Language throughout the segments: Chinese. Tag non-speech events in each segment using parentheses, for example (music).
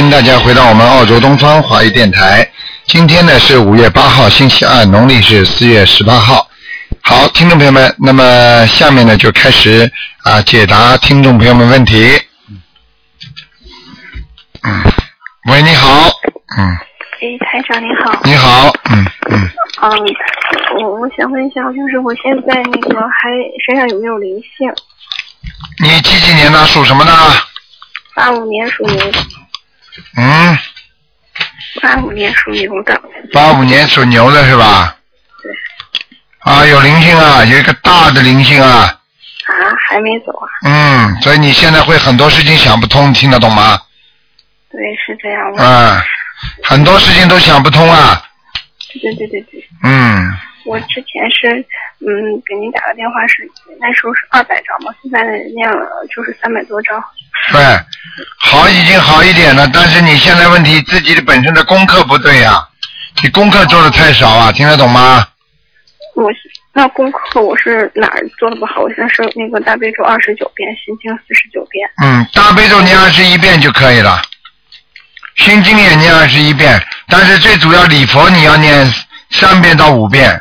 欢迎大家回到我们澳洲东方华语电台。今天呢是五月八号，星期二，农历是四月十八号。好，听众朋友们，那么下面呢就开始啊解答听众朋友们问题。嗯，喂，你好，嗯，哎，台长你好。你好，嗯嗯，嗯，我我想问一下，就是我现在那个还身上有没有灵性？你几几年的？属什么的？八五年属牛，嗯，八五年属牛的。八五年属牛的是吧？对。啊，有灵性啊，有一个大的灵性啊。啊，还没走啊？嗯，所以你现在会很多事情想不通，听得懂吗？对，是这样的。啊，很多事情都想不通啊。对对对对，嗯，我之前是嗯给您打个电话是那时候是二百张嘛，现在念了就是三百多张。对，好已经好一点了，但是你现在问题自己的本身的功课不对呀、你功课做的太少啊，听得懂吗？我那功课我是哪儿做的不好？我现在是那个大悲咒二十九遍，心经四十九遍。嗯，大悲咒念二十一遍就可以了，心经也念二十一遍，但是最主要礼佛你要念三遍到五遍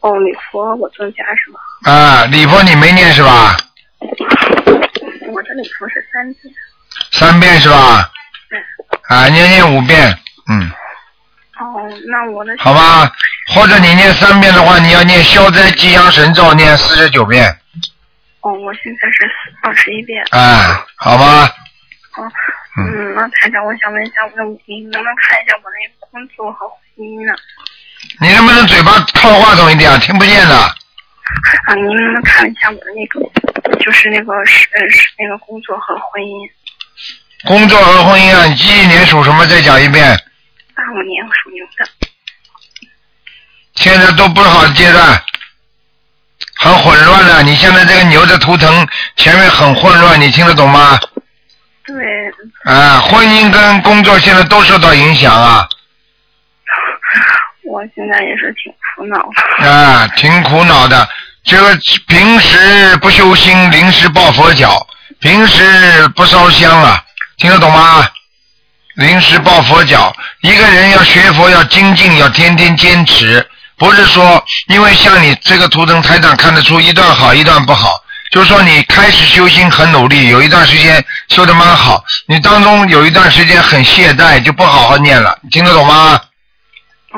哦，礼佛我增加是吧？啊，礼佛你没念是吧？我这礼佛是三遍。三遍是吧？对。啊，念念五遍，嗯，哦，那我的好吧，或者你念三遍的话，你要念消灾吉祥神咒念四十九遍，哦，我现在是二十一遍。啊，好吧，哦，嗯，那台长，我想问一下，我你能不能看一下我那个工作和婚姻呢？你能不能嘴巴靠话筒一点啊？听不见的。啊，您能不能看一下我的那个，就是那个是呃是那个工作和婚姻？工作和婚姻啊，你几几年属什么？再讲一遍。八五年属牛的。现在都不是好阶段，很混乱的。你现在这个牛的图腾前面很混乱，你听得懂吗？对，啊，婚姻跟工作现在都受到影响啊，我现在也是挺苦恼的。啊，挺苦恼的。这个平时不修心，临时抱佛脚；平时不烧香啊，听得懂吗？临时抱佛脚，一个人要学佛，要精进，要天天坚持，不是说因为像你这个图腾台长看得出一段好，一段不好。就是说你开始修心很努力，有一段时间修的蛮好，你当中有一段时间很懈怠，就不好好念了，听得懂吗？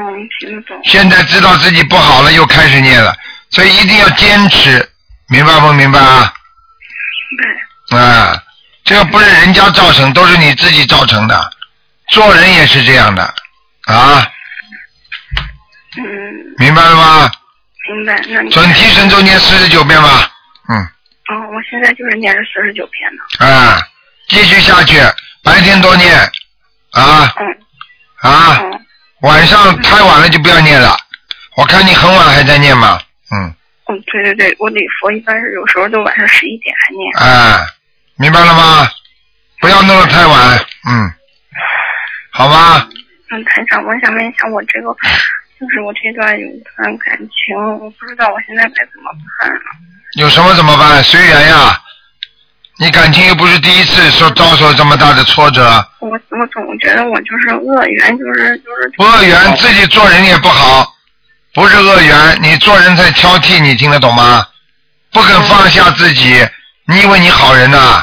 嗯，听得懂。现在知道自己不好了，又开始念了，所以一定要坚持，明白不明白啊？明白。啊，这个不是人家造成，都是你自己造成的。做人也是这样的啊，嗯，明白了吗？明白。那你准提神咒念四十九遍吧，嗯，哦，我现在就是念着四十九遍呢。啊，继续下去，白天多念啊嗯啊，晚上太晚了就不要念了。我看你很晚还在念嘛，嗯，嗯，对对对，我礼佛一般是有时候都晚上十一点还念。啊，明白了吗？不要弄得太晚，嗯，好吧，嗯，台长，我想问一下，我这个就是我这段有一段感情，我不知道我现在该怎么办了。有什么怎么办？随缘呀。你感情又不是第一次受遭受这么大的挫折，我我总觉得我就是恶缘，就是就是。恶缘自己做人也不好，不是恶缘，你做人在挑剔，你听得懂吗？不肯放下自己，你以为你好人呐、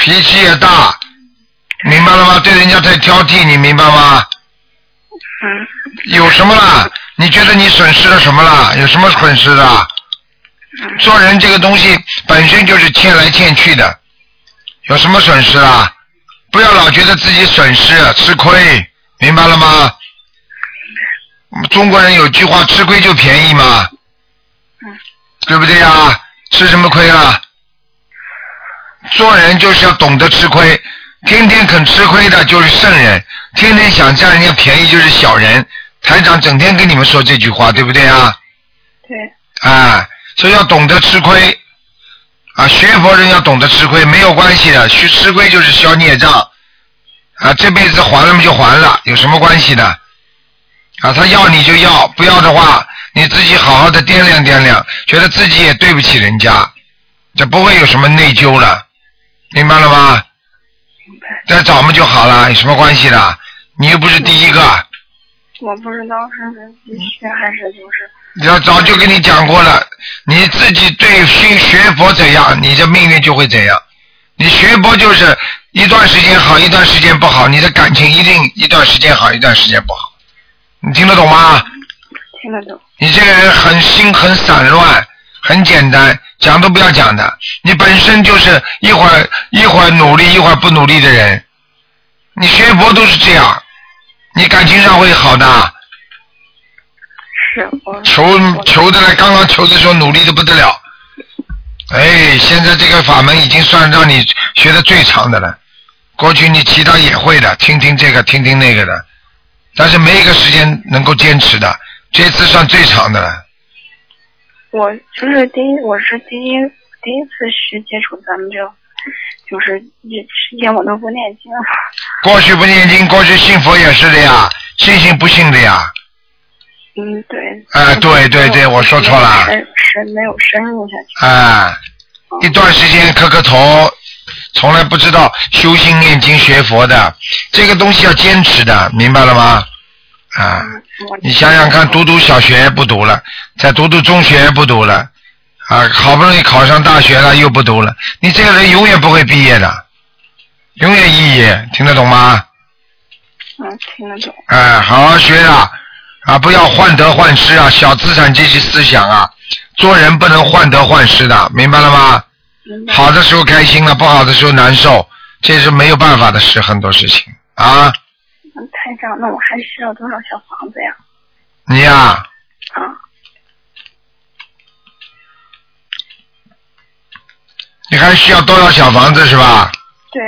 脾气也大，明白了吗？对人家太挑剔，你明白吗？嗯。有什么啦？你觉得你损失了什么啦？有什么损失的？做人这个东西本身就是欠来欠去的，有什么损失啊？不要老觉得自己损失吃亏，明白了吗？中国人有句话，吃亏就便宜嘛，对不对呀？吃什么亏啊？做人就是要懂得吃亏，天天肯吃亏的就是圣人，天天想占人家便宜就是小人。台长整天跟你们说这句话，对不对啊？对。啊，所以要懂得吃亏啊！学佛人要懂得吃亏，没有关系的，学吃亏就是消孽障啊！这辈子还了嘛就还了，有什么关系的？啊，他要你就要，不要的话，你自己好好的掂量掂量，觉得自己也对不起人家，这不会有什么内疚了，明白了吗？明白。再找嘛就好了，有什么关系的？你又不是第一个，我不知道是继续还是就是要早就跟你讲过了，你自己对心学佛怎样，你的命运就会怎样。你学佛就是一段时间好，一段时间不好，你的感情一定一段时间好，一段时间不好。你听得懂吗？听得懂。你这个人很心很散乱，很简单，讲都不要讲的。你本身就是一会儿一会儿努力，一会儿不努力的人。你学佛都是这样，你感情上会好的。是我求求的来，刚刚求的时候努力的不得了。哎，现在这个法门已经算让你学的最长的了。过去你其他也会的，听听这个，听听那个的，但是没一个时间能够坚持的。这次算最长的了。我就是第一，我是第一第一次去接触咱们这，就是一时间我都不念经。过去不念经，过去信佛也是的呀，信信不信的呀。嗯，对。哎对对对我说错了深深没有深入下去。啊，一段时间磕磕头，从来不知道修心念经学佛的，这个东西要坚持的，明白了吗？啊，你想想看，读读小学不读了，再读读中学不读了，啊，好不容易考上大学了又不读了，你这个人永远不会毕业的，永远肄业，听得懂吗？嗯，听得懂。哎，好好学啊，啊，不要患得患失啊，小资产阶级思想啊，做人不能患得患失的，明白了吗？好的时候开心了，不好的时候难受，这是没有办法的事，很多事情啊。嗯，台长，那我还需要多少小房子呀？你呀、啊，你还需要多少小房子是吧？对，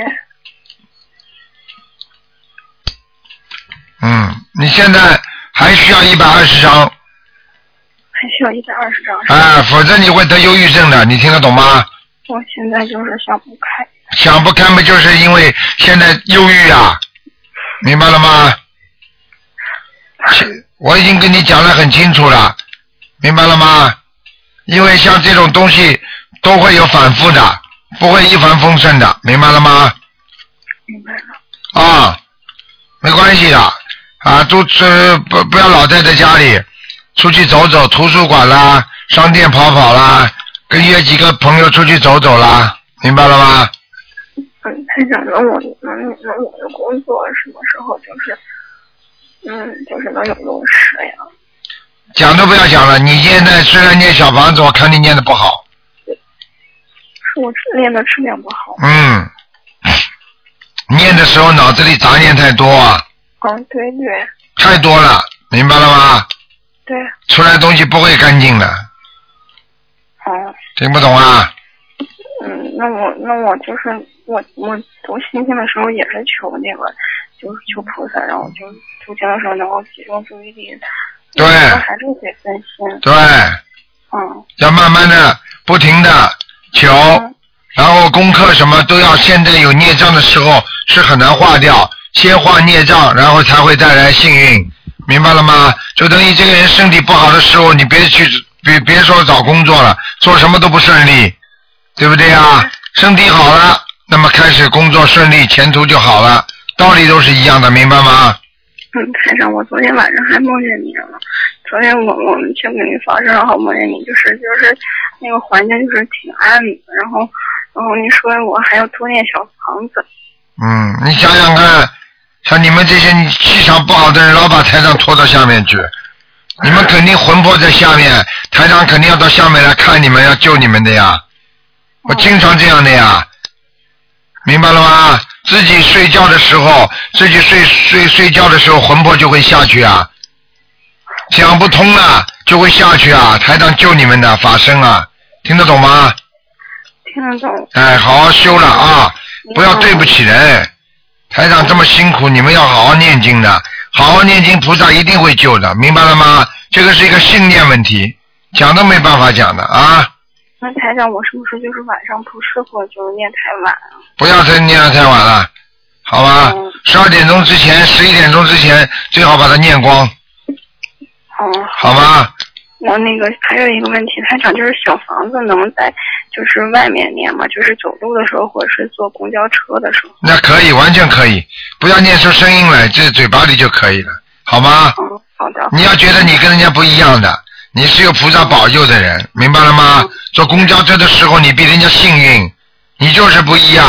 嗯，你现在还需要一百二十张，还需要一百二十张。哎，否则你会得忧郁症的，你听得懂吗？我现在就是想不开。想不开嘛，就是因为现在忧郁啊，明白了吗？我已经跟你讲的很清楚了，明白了吗？因为像这种东西都会有反复的，不会一帆风顺的，明白了吗？明白了。啊，没关系的，啊，都这不不要老待在家里，出去走走，图书馆啦，商店跑跑啦，跟约几个朋友出去走走啦，明白了吗？嗯，台长，那我那那我的工作什么时候就是，嗯，就是能有落实呀？讲都不要讲了，你现在虽然念小房子，我看你念的不好，是我练的质量不好。嗯，念的时候脑子里杂念太多啊，嗯，对对太多了，明白了吗？对，出来东西不会干净的，嗯听不懂啊？嗯，那我那我就是我我读心经的时候也是求那个，就是求菩萨，然后就读经的时候能够集中注意力。对还是得分心。对，嗯要慢慢的、不停的求，嗯然后功课什么都要。现在有孽障的时候是很难化掉，先化孽障，然后才会带来幸运，明白了吗？就等于这个人身体不好的时候，你别去，别别说找工作了，做什么都不顺利，对不对啊？身体好了，那么开始工作顺利，前途就好了，道理都是一样的，明白吗？嗯，台长，我昨天晚上还梦见你了。昨天我我们去给你发生，然后梦见你，就是就是那个环境就是挺暗的，然后然后你说我还要多念小房子，嗯，你想想看，像你们这些气场不好的人，老把台长拖到下面去，你们肯定魂魄在下面，台长肯定要到下面来看你们，要救你们的呀。我经常这样的呀，明白了吗？自己睡觉的时候，自己睡睡睡觉的时候，魂魄就会下去啊，想不通了就会下去啊。台长救你们的法身啊，听得懂吗？听得懂？哎，好好修了啊，不要对不起人。台长这么辛苦，你们要好好念经的，好好念经，菩萨一定会救的，明白了吗？这个是一个信念问题，讲都没办法讲的啊！那台长，我是不是就是晚上不适合就是念太晚啊？不要再念得太晚了，好吧嗯？十二点钟之前，十一点钟之前，最好把它念光，嗯，好吗？我那个还有一个问题，台长就是小房子能在就是外面念吗？就是走路的时候，或者是坐公交车的时候。那可以，完全可以，不要念出声音来，这嘴巴里就可以了，好吗？嗯，好的。你要觉得你跟人家不一样的，你是有菩萨保佑的人，明白了吗？坐公交车的时候，你比人家幸运，你就是不一样。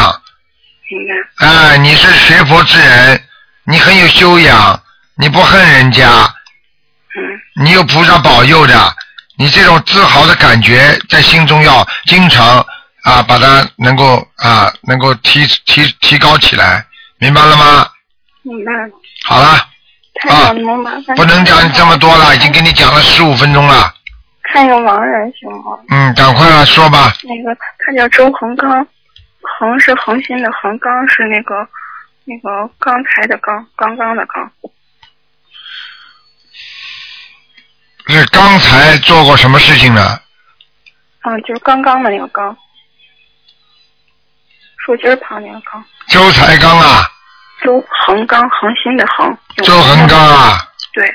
明白。哎，你是学佛之人，你很有修养，你不恨人家，嗯你有菩萨保佑的，你这种自豪的感觉在心中要经常啊，把它能够啊，能够提提提高起来，明白了吗？明白了。好了，不能讲这么多了，已经给你讲了十五分钟了，看一个盲人行吗？嗯，赶快了，说吧。那个他叫周恒刚，恒是恒心的恒，刚是那个那个刚才的刚，刚刚的刚。是刚才做过什么事情呢？嗯，就是刚刚的那个刚，树枝旁那个刚。周才刚啊，周恒刚，恒心的恒。周恒刚啊，对，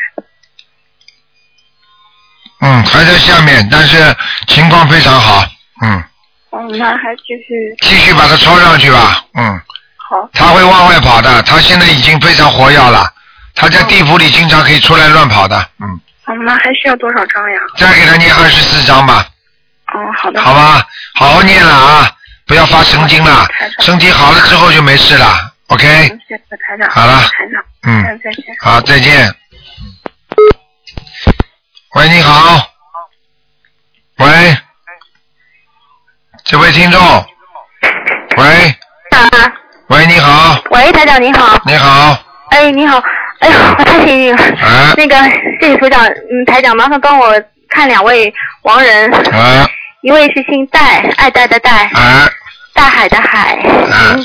嗯，还在下面，但是情况非常好，嗯，嗯，那还继续。继续把它抄上去吧，嗯，好。他会往外跑的，他现在已经非常活跃了，他在地府里经常可以出来乱跑的，嗯，嗯，那还需要多少张呀？再给他念二十四张吧，哦，好的。好吧，好好念了啊，不要发神经了，身体好了之后就没事了，OK，嗯谢谢台长。好了台长。嗯嗯，再见。好，再见。喂，你好。喂，这位听众。喂，啊，喂，你好，喂，台长你好，你好，哎，你好，哎呦，我太幸运了。啊那个，谢谢组长，嗯，台长，麻烦帮我看两位亡人，啊一位是姓戴，爱戴的戴，啊大海的海，啊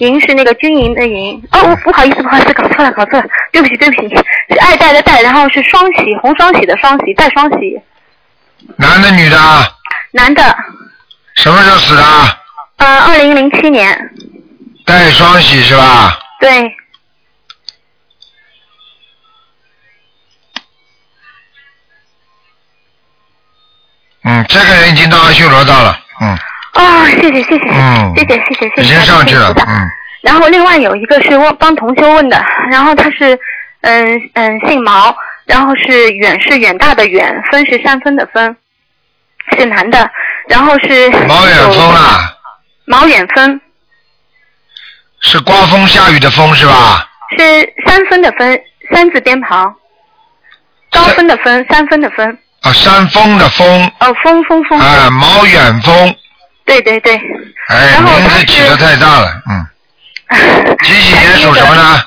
银银是那个军营的营。哦，不好意思，不好意思，搞错了，搞错了，对不起，对不起，是爱戴的戴，然后是双喜，红双喜的双喜，戴双喜，男的女的啊？男的，什么时候死的啊？呃，二零零七年，戴双喜是吧？对，嗯，这个人已经到阿修罗道了，嗯。哦，谢谢谢谢，嗯。谢谢谢谢谢谢，已经上去了嗯。然后另外有一个是问帮同修问的，然后他是嗯嗯姓毛，然后是远是远大的远，分是山分的分，是男的，然后是毛远峰啊，毛远峰。是刮风下雨的风是吧？是三分的分，三字边旁，高分的分，三分的分，啊，山峰的峰，哦峰峰峰，啊，毛远峰，对对对，哎，名字起的太大了，嗯，(laughs) 几几年属什么呢？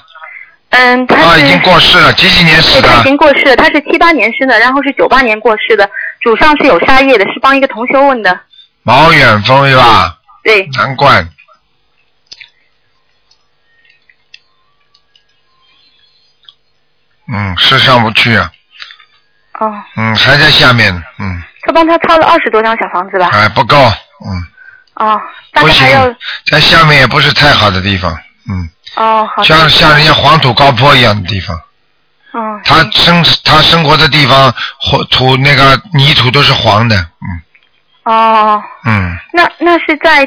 嗯，他啊，已经过世了，几几年死的，他已？经过世了，他是七八年生的，然后是九八年过世的，祖上是有杀业的，是帮一个同修问的，毛远峰是吧？对，难怪。嗯，是上不去啊，哦，嗯，还在下面呢，嗯，他帮他抄了二十多张小房子吧？还不够，嗯，哦，大不行概还要，在下面也不是太好的地方，嗯，哦，好，像像人家黄土高坡一样的地方，哦，他生他生活的地方火土那个泥土都是黄的，嗯。哦，嗯，那那是在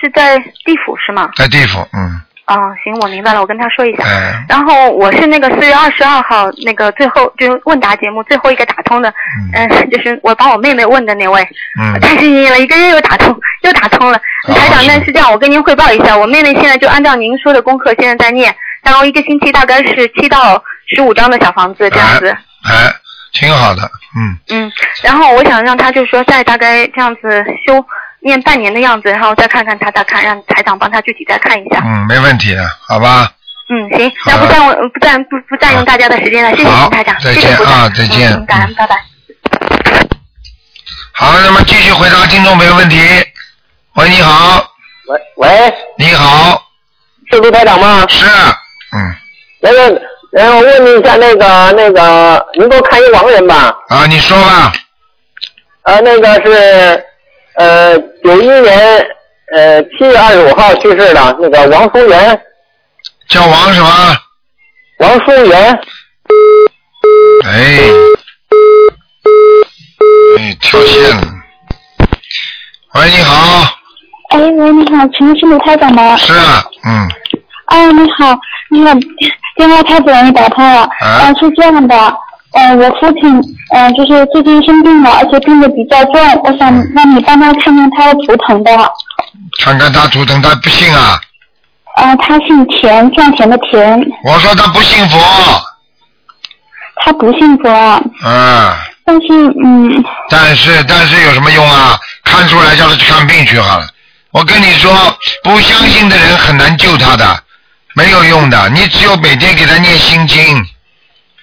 是在地府是吗？在地府，嗯，哦，行，我明白了，我跟他说一下。嗯，然后我是那个四月二十二号那个最后就是问答节目最后一个打通的，嗯。嗯，就是我帮我妹妹问的那位，嗯，太幸运了，一个月又打通，又打通了。啊台长，那是这样，我跟您汇报一下，我妹妹现在就按照您说的功课，现在在念，然后一个星期大概是七到十五张的小房子这样子，哎，挺好的，嗯，嗯，然后我想让她就是说再大概这样子修念半年的样子，然后再看看他，再看让台长帮他具体再看一下。嗯，没问题的，好吧？嗯，行，那不占我不占不不占用大家的时间了，谢谢您台长，再见谢谢啊再见嗯，感恩，拜拜。好，那么继续回答听众朋友问题。喂，你好，喂喂，你好，是卢台长吗？是，嗯，那个，然后问你一下那个那个，您给我看一亡人吧。啊，你说吧，呃，那个是呃九一年呃七月二十五号去世的那个王淑媛，叫王什么？王淑媛，哎，哎，跳线了。喂，你好，哎，喂，你好，请问是卢台长吗？是啊，嗯，啊，你好，你好，电话太不容易打通了。啊呃，是这样的，呃，我父亲，呃，就是最近生病了，而且病得比较重，我想让你帮他看看他的图腾的。看看他图腾，他不信啊。呃，他姓田，赚钱的田，我说他不信佛，他不信佛，嗯，但是，嗯，但是但是有什么用啊？看出来叫他去看病去好了。我跟你说，不相信的人很难救他的，没有用的。你只有每天给他念心经。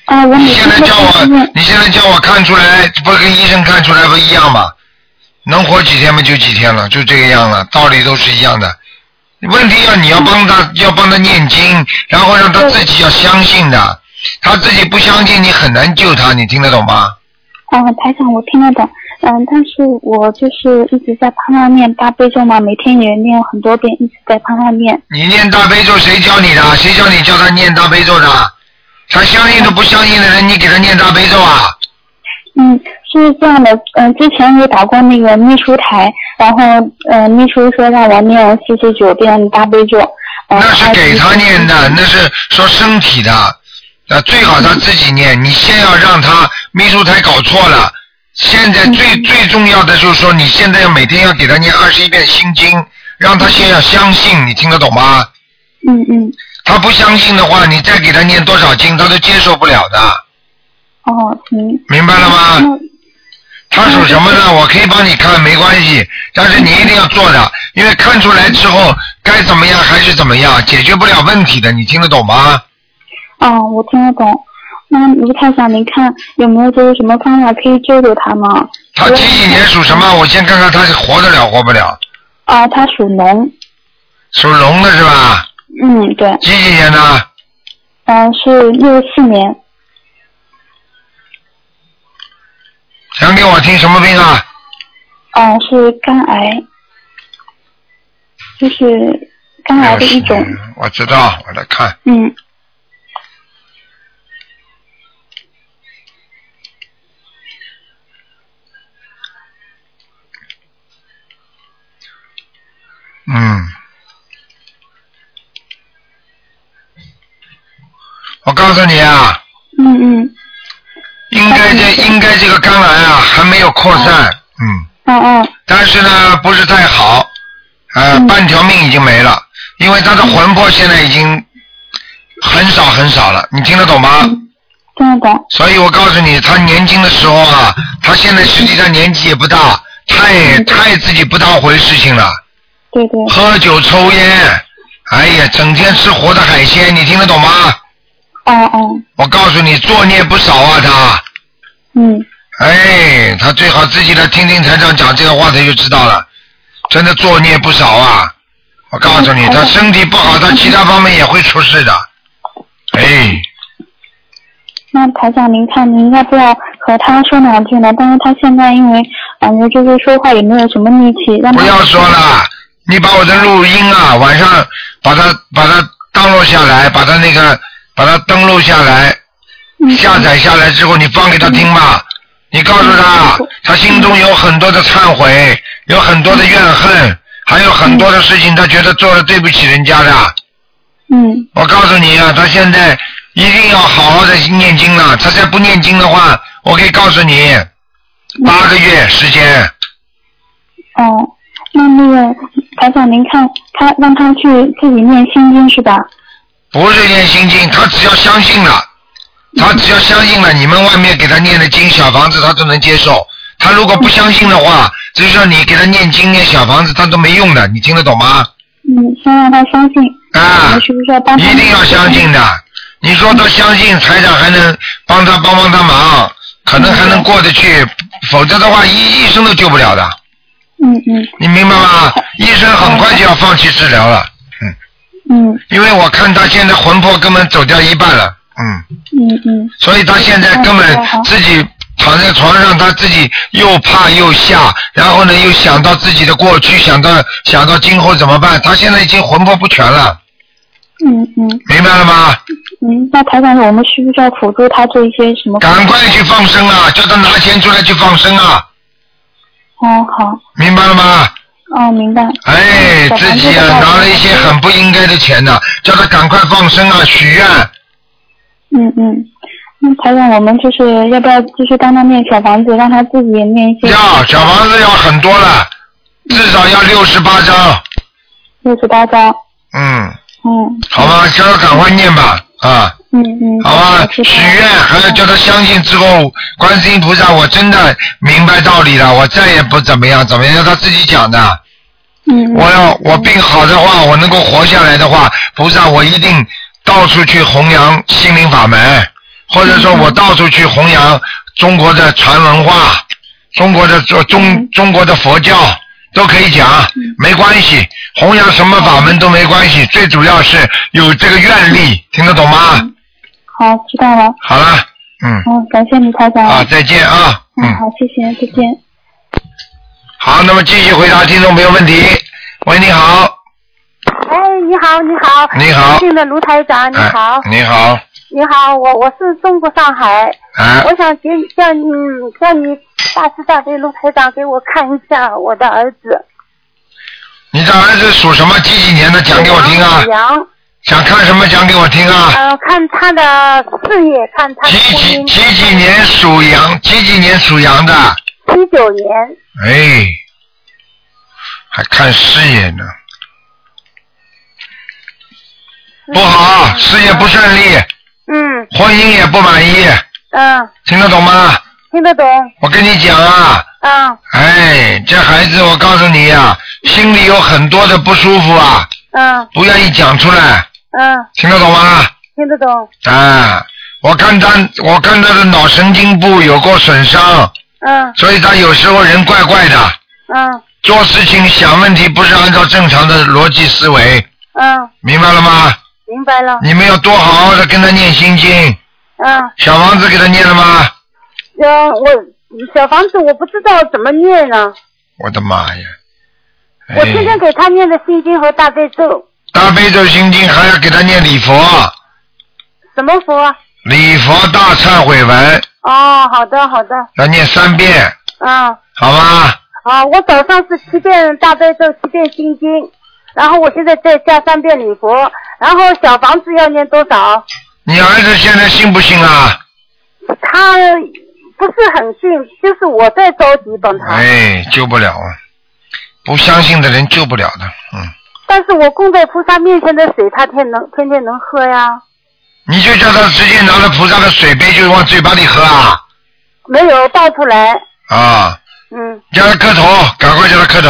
啊、我每你现在叫我你现在叫我看出来，不跟医生看出来不一样吗？能活几天嘛就几天了，就这个样了，道理都是一样的。问题要你要帮他，要帮他念经，然后让他自己要相信的。他自己不相信，你很难救他，你听得懂吗？啊、台长，我听得懂。嗯，但是我就是一直在帮他念大悲咒嘛，每天也念很多遍，一直在帮他念。你念大悲咒谁教你的？谁教你叫他念大悲咒的？他相信都不相信的人，你给他念大悲咒啊？嗯，是这样的，嗯、之前也打过那个秘书台，然后，呃，秘书说让我念四十九遍大悲咒。呃、那是给他念的，那是说身体的，啊，最好他自己念。你先要让他秘书台搞错了。现在最最重要的就是说，你现在要每天要给他念二十一遍心经，让他先要相信，你听得懂吗？嗯嗯，他不相信的话，你再给他念多少经，他都接受不了的，哦，行。明白了吗？他属什么呢？我可以帮你看，没关系，但是你一定要做的，因为看出来之后该怎么样还是怎么样，解决不了问题的，你听得懂吗？哦，我听得懂。那卢太长，您看有没有就是什么方法可以救救他吗？他几几年属什么？我先看看他是活得了活不了。啊，他属龙。属龙的是吧？嗯，对。几几年的？嗯、是六四年。讲给我听什么病啊？哦，是肝癌，就是肝癌的一种。我知道，我来看。嗯，嗯。我告诉你啊，嗯嗯，应该这应该这个肝癌啊还没有扩散，嗯，嗯嗯，但是呢不是太好，呃，嗯。半条命已经没了，因为他的魂魄现在已经很少很少了，你听得懂吗？嗯听得懂。所以我告诉你，他年轻的时候啊，他现在实际上年纪也不大，太太自己不当回事情了，对对，喝酒抽烟，哎呀，整天吃活的海鲜，你听得懂吗？哦哦，我告诉你，作孽不少啊，他，嗯，哎，他最好自己来听听台长讲这个话，他就知道了，真的作孽不少啊。我告诉你，他身体不好，他其他方面也会出事的。哎，那台长，您看您要不要和他说两句呢？但是他现在因为感觉就是说话也没有什么力气，让他不要说了，你把我的录音啊，晚上把它把它登录下来，把它那个把它登录下来，嗯下载下来之后，你放给他听吧。你告诉他，他心中有很多的忏悔，有很多的怨恨，还有很多的事情，他觉得做了对不起人家的。嗯我告诉你啊，他现在一定要好好的念经了。他再不念经的话，我可以告诉你，八个月时间。哦，那那个台长，您看他让他去自己念心经是吧？不是念心经，他只要相信了，他只要相信了，你们外面给他念的经小房子，他都能接受。他如果不相信的话，就是说你给他念经念小房子，他都没用的，你听得懂吗？嗯，先让他相信。啊们，是不是要帮他？一定要相信的。你说他相信，财长还能帮他帮帮他忙，可能还能过得去，否则的话，医医生都救不了的，嗯嗯你明白吗？医生很快就要放弃治疗了，嗯，嗯因为我看他现在魂魄根本走掉一半了，嗯。嗯嗯所以他现在根本自己躺在床上，他自己又怕又吓，然后呢又想到自己的过去，想到想到今后怎么办？他现在已经魂魄不全了，嗯嗯明白了吗？嗯，那台长，我们需不需要辅助他做一些什么？赶快去放生啊！叫他拿钱出来去放生啊！哦，好，明白了吗？哦，明白。哎，自己啊拿了一些很不应该的钱呢，叫他赶快放生啊，许愿。嗯嗯，那台长，我们就是要不要继续帮他念小房子，让他自己念一些？要小房子要很多了，至少要六十八张。六十八张。嗯，嗯好吧，叫他赶快念吧，啊。嗯嗯。好吧许愿还要叫他相信之后，观世音菩萨，我真的明白道理了，我再也不怎么样怎么样，要他自己讲的。嗯。我要我病好的话，我能够活下来的话，菩萨我一定到处去弘扬心灵法门，或者说我到处去弘扬中国的传文化，中国的中中中国的佛教都可以讲，没关系，弘扬什么法门都没关系，最主要是有这个愿力，听得懂吗？好，知道了。好了，嗯，嗯，感谢你台长。啊，再见啊，嗯，嗯，好，谢谢，再见。好，那么继续回答听众朋友问题。喂，你好，哎，你好，你好，你好尊敬的卢台长，你哎好，你好，你好，我我是中国上海，哎，我想给叫你叫你大慈大悲卢台长给我看一下我的儿子，你的儿子属什么？几几年的？讲给我听啊属！羊，想看什么？讲给我听啊！呃，看他的事业，看他的几几几几年属羊？几几年属羊的？七九年，哎，还看事业呢，不好，事业不顺利，嗯。婚姻也不满意，嗯，听得懂吗？听得懂，我跟你讲啊，嗯。哎，这孩子，我告诉你呀、心里有很多的不舒服啊，嗯。不愿意讲出来，嗯，听得懂吗？听得懂，啊，我看他，我看他的脑神经部有过损伤，嗯。所以他有时候人怪怪的，嗯。做事情想问题不是按照正常的逻辑思维，嗯，明白了吗？明白了，你们要多好好的跟他念心经，嗯。小房子给他念了吗？呃，我小房子我不知道怎么念呢，我的妈呀！我天天哎，给他念的心经和大悲咒，大悲咒心经还要给他念礼佛，什么佛啊？礼佛大忏悔文哦，好的好的，要念三遍，嗯，好吗？啊，我早上是七遍大悲咒，七遍心经，然后我现在再加三遍礼佛，然后小房子要念多少？你儿子现在信不信啊？他不是很信，就是我在着急帮他，哎，救不了啊！不相信的人救不了的，嗯。但是我供在菩萨面前的水，他天能天天能喝呀？你就叫他直接拿了菩萨的水杯就往嘴巴里喝啊没有倒出来，啊！嗯，叫他磕头，赶快叫他磕头，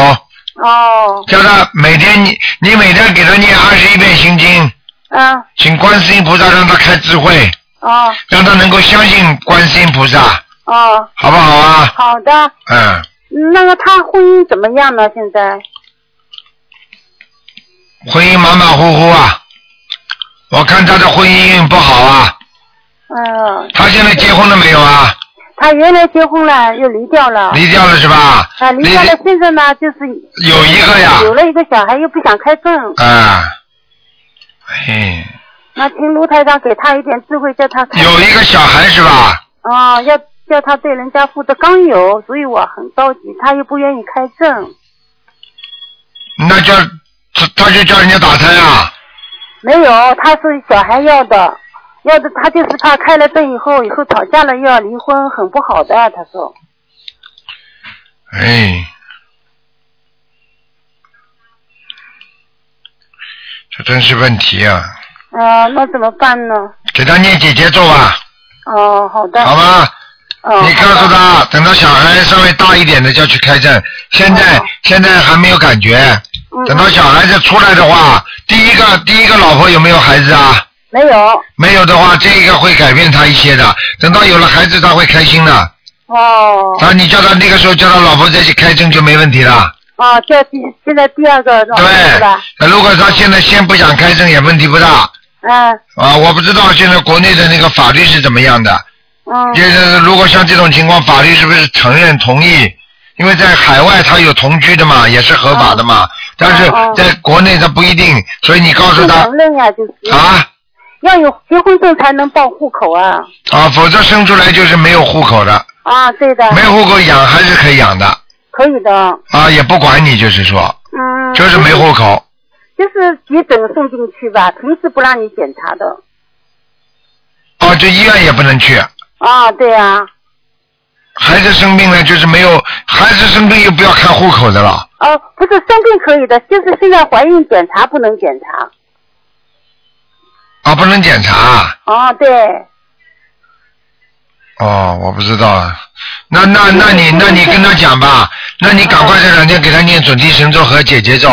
哦，叫他每天你你每天给他念二十一遍心经，嗯，请观世音菩萨让他开智慧，哦，让他能够相信观世音菩萨，哦，好不好啊？好的。嗯，那个他婚姻怎么样呢？现在？婚姻马马虎虎啊，我看他的婚姻运不好啊。嗯、他现在结婚了没有啊？他原来结婚了，又离掉了。离掉了是吧？啊，离掉了，现在呢，就是有一个呀有了一个小孩，又不想开证。啊，哎，那请卢台长给他一点智慧，叫他开。有一个小孩是吧？啊，要叫他对人家负责。刚有，所以我很着急，他又不愿意开证。那叫他他就叫人家打胎啊？没有，他是小孩要的，要的他就是怕开了证以后，以后吵架了又要离婚，很不好的。他说，哎，这真是问题啊！啊，那怎么办呢？给他念姐姐咒吧，哦，好的。好吧？哦，你告诉他，等到小孩稍微大一点的就要去开证。现在、哦现在还没有感觉，嗯等到小孩子出来的话，第一个第一个老婆有没有孩子啊？没有。没有的话，这个会改变他一些的。等到有了孩子，他会开心的。哦。啊，你叫他那个时候叫他老婆再去开证就没问题了。啊，这第现在第二个老婆是吧？那如果他现在先不想开证，也问题不大。嗯啊，我不知道现在国内的那个法律是怎么样的。嗯。就是如果像这种情况，法律是不是承认同意？因为在海外他有同居的嘛，也是合法的嘛。但是在国内他不一定，所以你告诉他承认呀，就是。啊要有结婚证才能报户口啊。啊，否则生出来就是没有户口的，啊，对的。没户口养还是可以养的。可以的，啊，也不管你，就是说，嗯，就是没户口。就是急诊送进去吧，平时不让你检查的。哦，这医院也不能去。啊，对啊，孩子生病了，就是没有孩子生病又不要看户口的了。哦，不是生病可以的，就是现在怀孕检查不能检查。啊，不能检查。哦，对，哦，我不知道啊。那那那你那你跟他讲吧，那你赶快这两天给他念准提神咒和解结咒，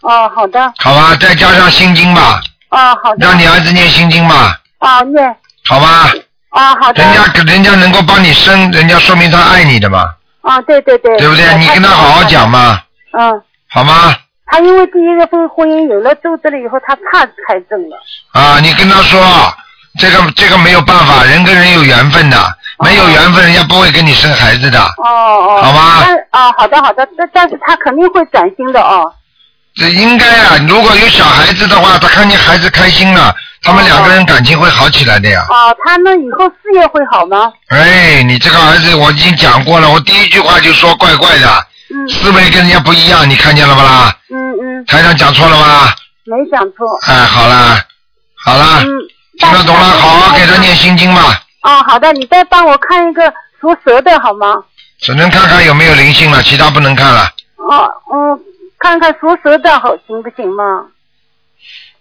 哦，好的，好吧？再加上心经吧，哦，好的，让你儿子念心经吧，哦，念，好吧？哦，好的，人家人家能够帮你生，人家说明他爱你的嘛，啊，对对对，对不对？你跟他好好讲。嘛，嗯，好吗？他因为第一个婚婚姻有了咒子了以后，他怕财政了。啊，你跟他说，这个这个没有办法，人跟人有缘分的，没有缘分，人家不会跟你生孩子的，哦哦。好吗但哦，好的好的，但但是他肯定会转心的哦。这应该啊。如果有小孩子的话，他看见孩子开心了，他们两个人感情会好起来的呀。哦，他们以后事业会好吗？哎，你这个儿子我已经讲过了，我第一句话就说怪怪的，嗯思维跟人家不一样，你看见了吧啦？嗯嗯，台长讲错了吧？没讲错。哎，好啦，好啦，嗯。听得懂了，好好给他念心经吧，哦，好的，你再帮我看一个属蛇的好吗？只能看看有没有灵性了，其他不能看了。哦，嗯，看看属蛇的好行不行吗？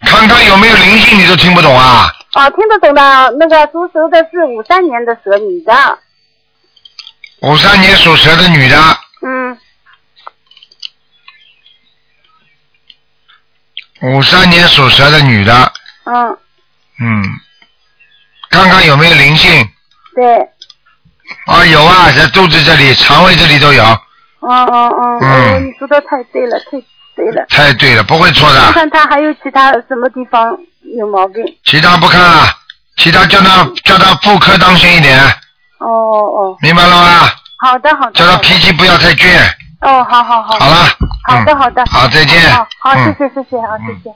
看看有没有灵性，你都听不懂啊？啊，听得懂的，那个属蛇的是五三年的蛇，女的。五三年属蛇的女的，嗯，五三年属蛇的女的，嗯，嗯，看看有没有灵性。对，啊，有啊，在肚子这里、肠胃这里都有，嗯嗯嗯，嗯哎呦你说的太对了，太对了。太对了，不会错看的。看他还有其他什么地方有毛病？其他不看了，其他叫他叫他妇科当心一点，哦哦，明白了吗？好的好的。叫他脾气不要太倔。哦，好好好。好了，嗯好的好的。好，再见。好，谢嗯，谢谢谢，啊谢谢。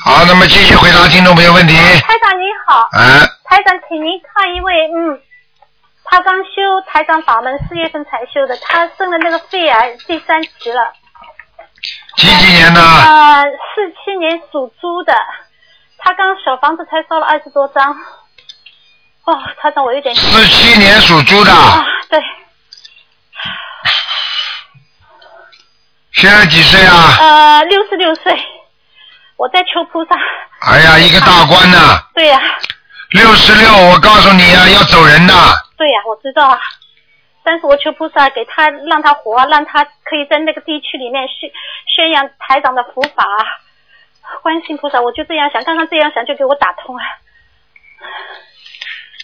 好，那么继续回答听众朋友问题。台长您好，哎，台长，请您看一位，嗯，他刚修台长法门，四月份才修的，他生了那个肺癌第三期了，几几年的？呃，四七年属猪的，他刚小房子才烧了二十多张，哦，台长我有点四七年属猪的，啊，对，现在几岁啊？呃，六十六岁，我在求菩萨，哎呀，一个大官呢，对呀、六十六，我告诉你啊，要走人的。对呀、我知道啊。但是我求菩萨给他让他活，让他可以在那个地区里面宣宣扬台长的佛法。观世音菩萨，我就这样想，刚刚这样想就给我打通了。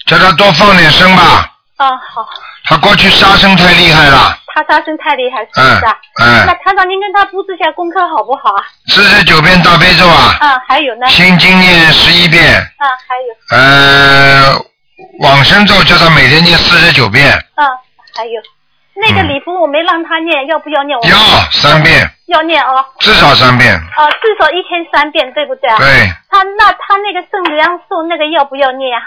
叫他多放点声吧，啊，好，他过去杀生太厉害了，他杀生太厉害，是不是啊？嗯嗯那台长您跟他布置一下功课好不好啊？四十九遍大悲咒啊，啊，还有呢？心经念十一遍，啊，还有，呃，往生咒叫他每天念四十九遍，啊，还有，那个礼服我没让他念，要不要念？我要三遍，要念哦。至少三遍。啊，至少一天三遍，对不对啊？对，他那他那个圣量寿那个要不要念啊？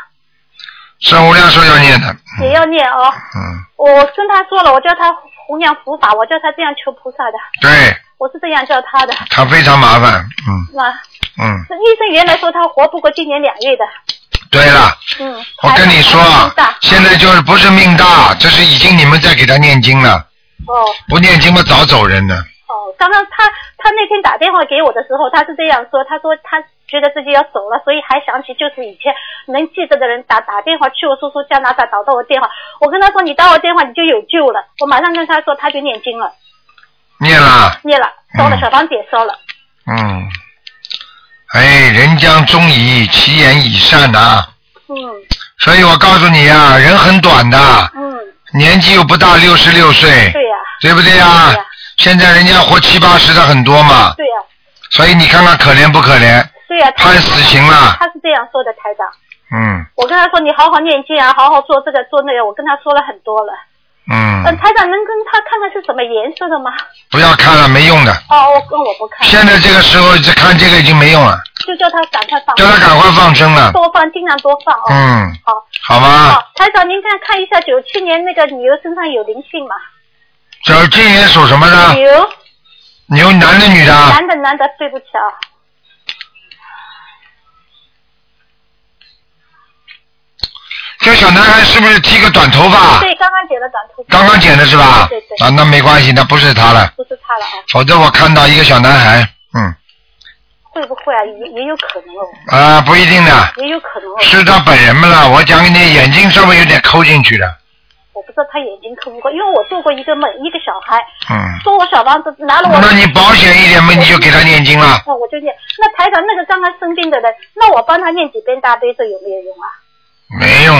圣无量寿要念的。也要念哦。嗯，我跟他说了，我叫他弘扬佛法，我叫他这样求菩萨的，对我是这样叫他的。他非常麻烦。嗯那嗯，这医生原来说他活不过今年两月的，对了，嗯。我跟你说现在就是不是命大，这是已经你们在给他念经了，哦。不念经嘛早走人了。哦，刚刚他他那天打电话给我的时候，他是这样说，他说他觉得自己要走了，所以还想起就是以前能记得的人打打电话去我叔叔加拿大找到我电话，我跟他说你打我电话你就有救了，我马上跟他说他就念经了，念了，念了烧了嗯。小房子也烧了，嗯，哎，人将终矣其言以善呐、嗯。所以我告诉你啊，人很短的，嗯，年纪又不大，六十六岁，对呀、对不对呀、现在人家活七八十的很多嘛，对呀、所以你看看可怜不可怜？对呀、他判死刑了。他是这样说的，台长。嗯。我跟他说你好好念经啊，好好做这个做那个，我跟他说了很多了。嗯，嗯，台长能跟他看看是什么颜色的吗？不要看了，没用的。哦，我跟我不看，现在这个时候再看这个已经没用了，就叫他赶快放，叫他赶快放生了。多放，尽量多放哦。嗯，好，好吗？好，台长您看看一下九七年那个女儿身上有灵性吗？九七年属什么的？牛，牛男的女的？男的男的，对不起啊。这小男孩是不是剃个短头发？对，刚刚剪的短头发。刚刚剪的是吧？对对，啊，那没关系，那不是他了，不是他了啊。否则我看到一个小男孩，嗯，会不会啊？也也有可能哦。啊，不一定的，也有可能哦。是他本人们了。我讲给你，眼睛稍微有点抠进去的，我不知道他眼睛抠不抠，因为我做过一个梦，一个小孩嗯。说我小房子拿了我。那你保险一点嘛，你就给他念经了。那我就念。那台长那个刚刚生病的人，那我帮他念几遍大悲咒有没有用啊？没用，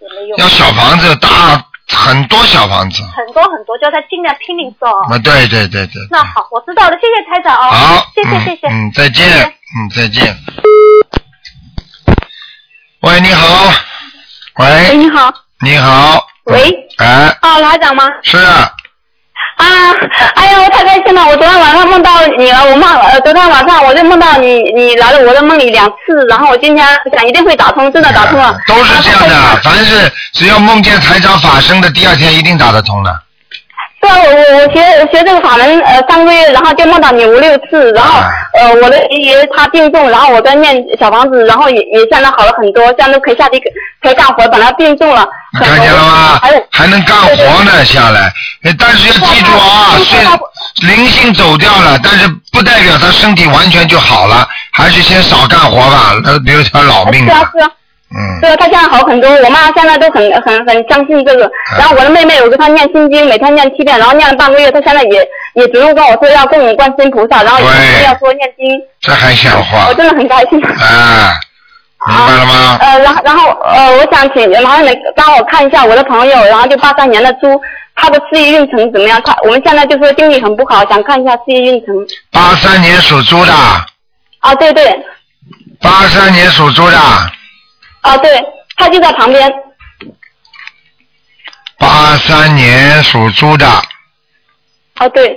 也没用。要小房子大很多小房子。很多很多，叫他尽量拼命做。啊，对对对对。那好，我知道了，谢谢台长哦。好，谢谢谢谢。嗯，再见，嗯，再见。喂，你好。喂。喂，你好。你好。喂。哎。哦，台长吗？是啊。啊，哎呀，我太开心了！我昨天晚上梦到你了，我梦呃，昨天晚上我就梦到你，你来了我的梦里两次，然后我今天想一定会打通，真的打通了。都是这样的，凡是只要梦见台长法身的，第二天一定打得通的。对啊，我我我学学这个法门呃三个月，然后就梦到你五六次，然后呃我的爷爷他病重，然后我在念小房子，然后也也现在好了很多，现在都可以下地可以干活，本来病重了。看见了吗？还能干活呢，下来。但是要记住啊，虽灵性走掉了，但是不代表他身体完全就好了，还是先少干活吧，那留条老命。是啊是啊。嗯。对啊，他现在好很多，我妈现在都很很很相信这个。然后我的妹妹有给她念心经，每天念七遍，然后念了半个月，她现在也也主动跟我说要供观世音菩萨，然后也要说念经。这还像话？我真的很开心。啊。明白了吗？呃，然后然后呃，我想请麻烦你帮我看一下我的朋友，然后就八三年的猪，他的事业运程怎么样？他我们现在就说经济很不好，想看一下事业运程。八三年属猪的。啊，对对。八三年属猪的。啊，对，他就在旁边。八三年属猪的。哦，对。